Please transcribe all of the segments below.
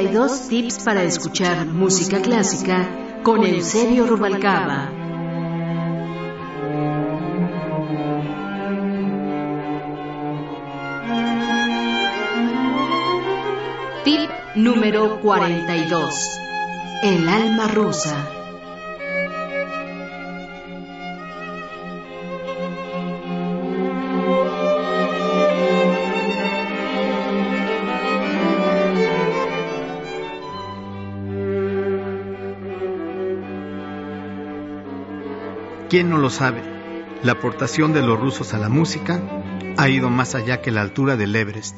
52 tips para escuchar música clásica con Eusebio Rubalcaba. Tip número 42. El alma rusa. ¿Quién no lo sabe? La aportación de los rusos a la música ha ido más allá que la altura del Everest.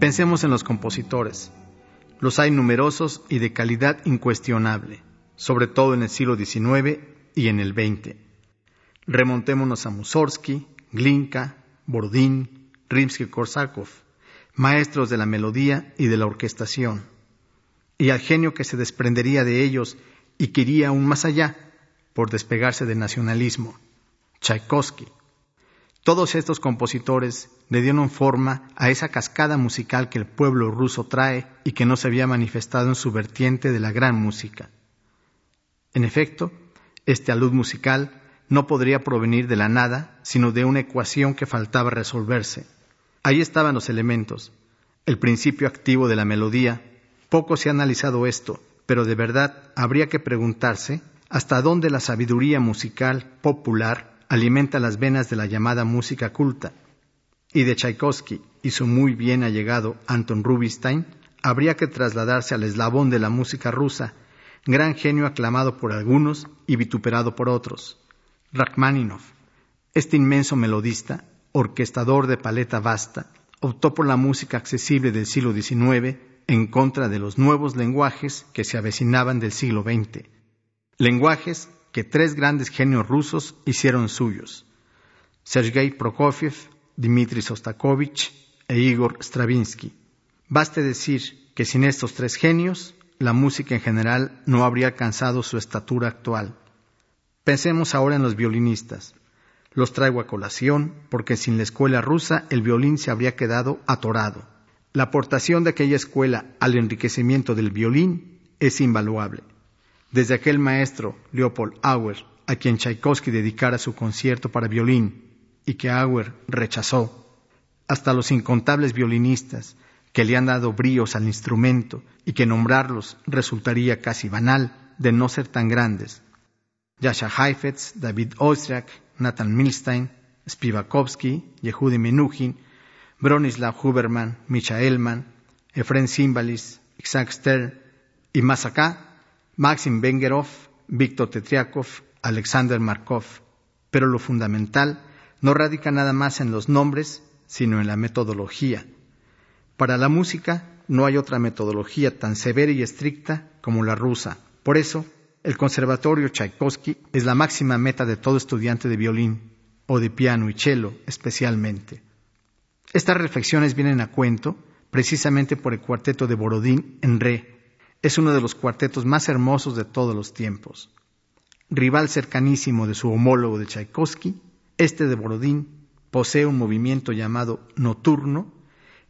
Pensemos en los compositores. Los hay numerosos y de calidad incuestionable, sobre todo en el siglo XIX y en el XX. Remontémonos a Mussorgsky, Glinka, Borodín, Rimsky-Korsakov, maestros de la melodía y de la orquestación, y al genio que se desprendería de ellos y que iría aún más allá por despegarse del nacionalismo, Tchaikovsky. Todos estos compositores le dieron forma a esa cascada musical que el pueblo ruso trae y que no se había manifestado en su vertiente de la gran música. En efecto, este alud musical no podría provenir de la nada, sino de una ecuación que faltaba resolverse. Ahí estaban los elementos, el principio activo de la melodía. Poco se ha analizado esto, pero de verdad habría que preguntarse hasta dónde la sabiduría musical popular alimenta las venas de la llamada música culta. Y de Tchaikovsky y su muy bien allegado Anton Rubinstein, habría que trasladarse al eslabón de la música rusa, gran genio aclamado por algunos y vituperado por otros. Rachmaninoff, este inmenso melodista, orquestador de paleta vasta, optó por la música accesible del siglo XIX en contra de los nuevos lenguajes que se avecinaban del siglo XX lenguajes que tres grandes genios rusos hicieron suyos, Sergei Prokofiev, Dmitri Sostakovich e Igor Stravinsky. Baste decir que sin estos tres genios, la música en general no habría alcanzado su estatura actual. Pensemos ahora en los violinistas. Los traigo a colación porque sin la escuela rusa el violín se habría quedado atorado. La aportación de aquella escuela al enriquecimiento del violín es invaluable. Desde aquel maestro, Leopold Auer, a quien Tchaikovsky dedicara su concierto para violín y que Auer rechazó, hasta los incontables violinistas que le han dado bríos al instrumento y que nombrarlos resultaría casi banal de no ser tan grandes. Yasha Heifetz, David Oistrakh, Nathan Milstein, Spivakovsky, Yehudi Menuhin, Bronislav Huberman, Micha Elman, Efren Simbalis, Isaac Stern y más acá, Maxim Bengerov, Víctor Tetriakov, Alexander Markov. Pero lo fundamental no radica nada más en los nombres, sino en la metodología. Para la música no hay otra metodología tan severa y estricta como la rusa. Por eso, el Conservatorio Tchaikovsky es la máxima meta de todo estudiante de violín, o de piano y cello especialmente. Estas reflexiones vienen a cuento precisamente por el cuarteto de Borodín en re, es uno de los cuartetos más hermosos de todos los tiempos. Rival cercanísimo de su homólogo de Tchaikovsky, este de Borodín posee un movimiento llamado nocturno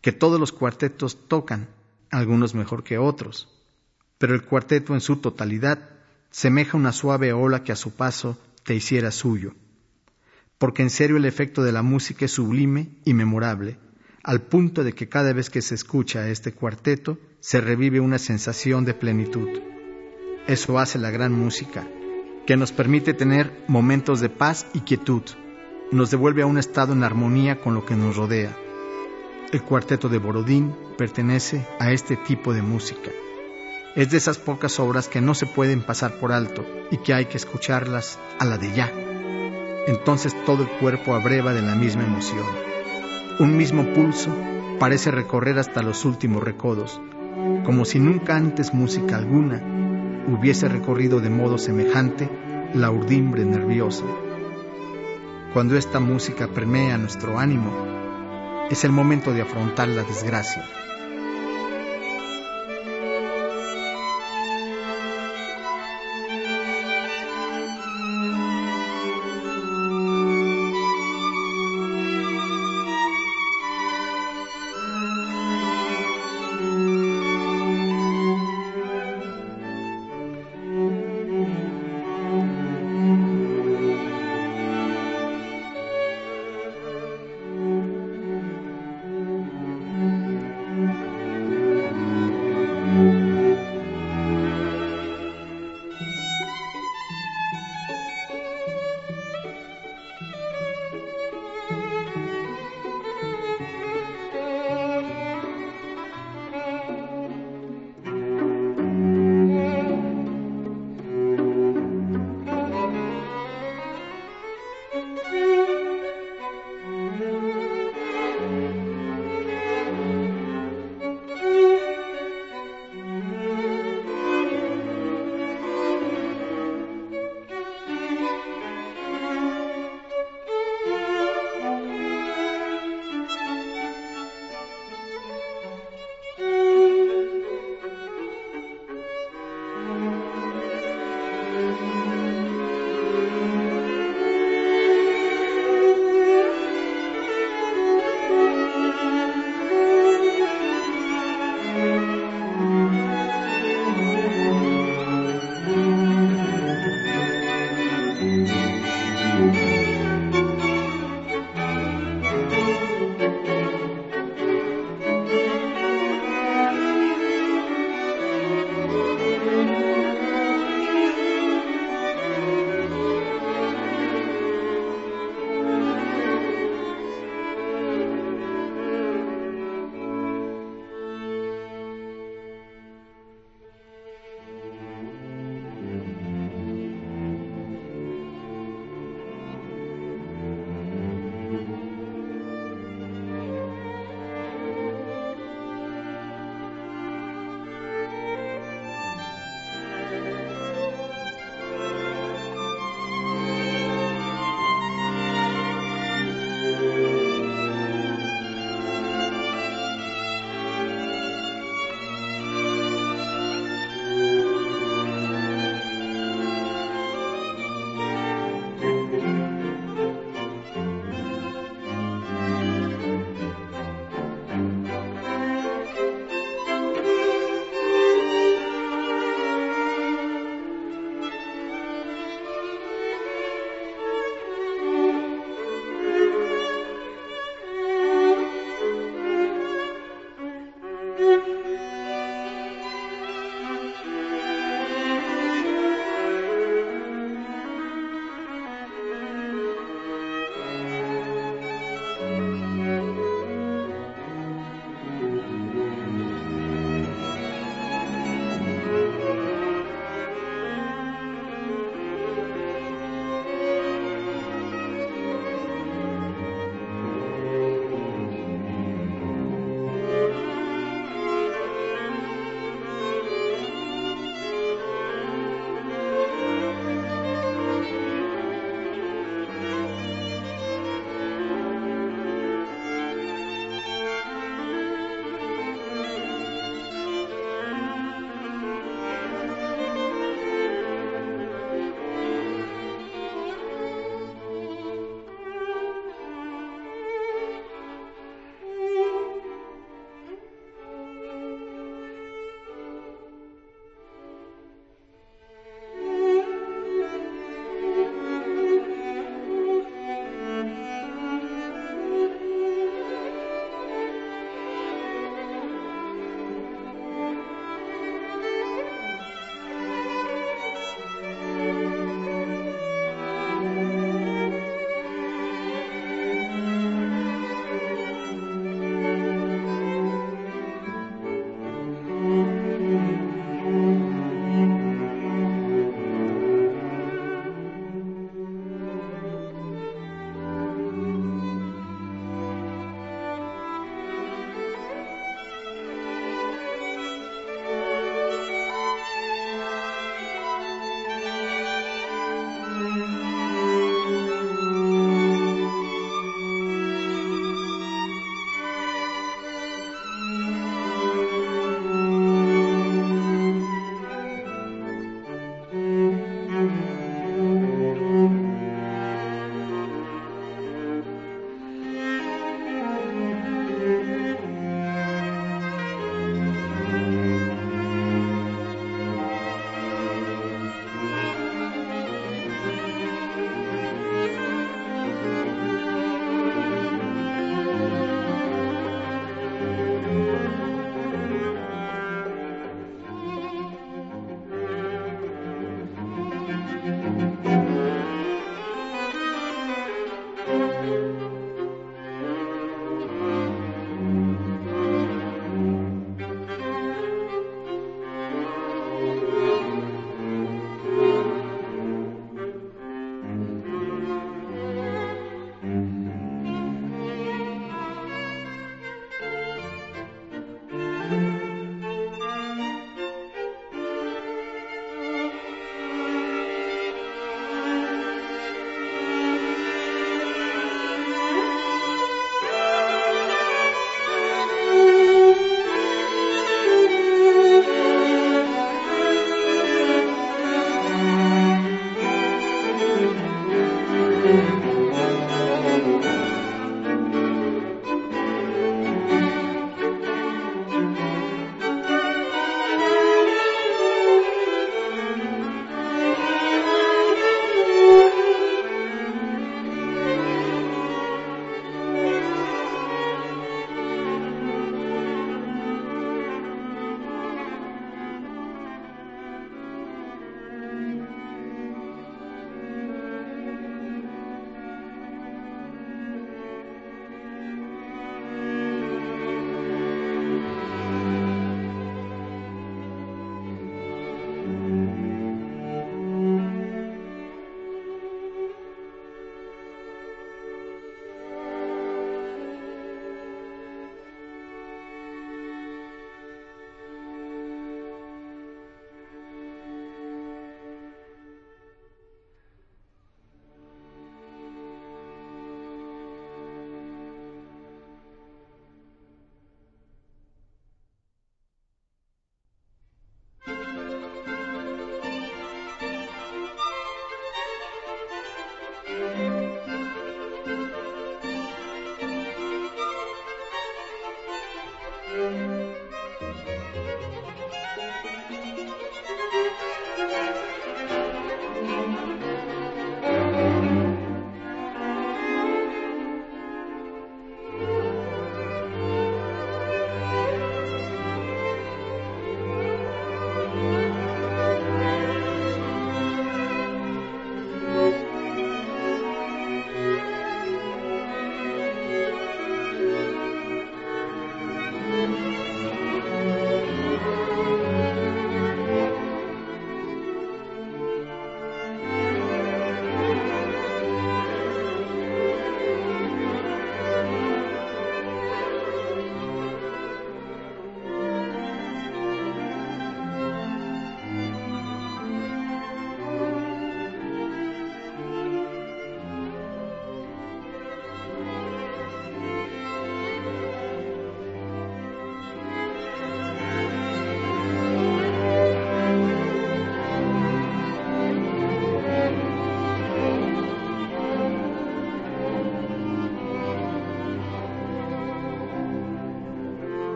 que todos los cuartetos tocan, algunos mejor que otros, pero el cuarteto en su totalidad semeja una suave ola que a su paso te hiciera suyo, porque en serio el efecto de la música es sublime y memorable, al punto de que cada vez que se escucha este cuarteto se revive una sensación de plenitud. Eso hace la gran música, que nos permite tener momentos de paz y quietud, nos devuelve a un estado en armonía con lo que nos rodea. El cuarteto de Borodín pertenece a este tipo de música. Es de esas pocas obras que no se pueden pasar por alto y que hay que escucharlas a la de ya. Entonces todo el cuerpo abreva de la misma emoción. Un mismo pulso parece recorrer hasta los últimos recodos, como si nunca antes música alguna hubiese recorrido de modo semejante la urdimbre nerviosa. Cuando esta música permea nuestro ánimo, es el momento de afrontar la desgracia.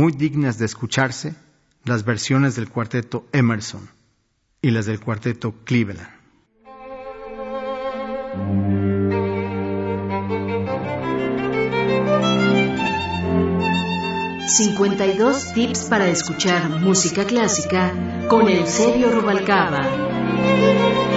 Muy dignas de escucharse las versiones del cuarteto Emerson y las del cuarteto Cleveland. 52 tips para escuchar música clásica con Eusebio Rubalcaba.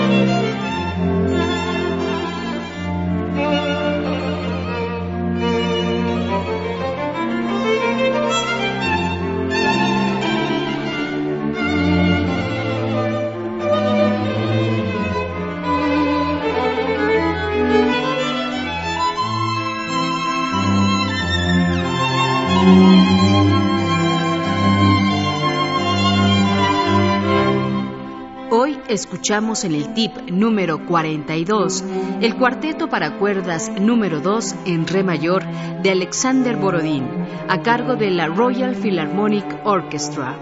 Escuchamos en el tip número 42 el cuarteto para cuerdas número 2 en re mayor de Alexander Borodín, a cargo de la Royal Philharmonic Orchestra.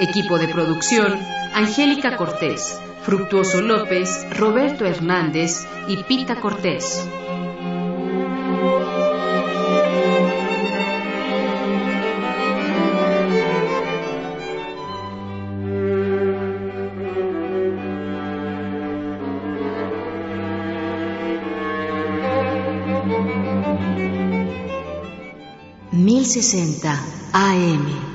Equipo de producción, Angélica Cortés, Fructuoso López, Roberto Hernández y Pita Cortés. 1060 AM.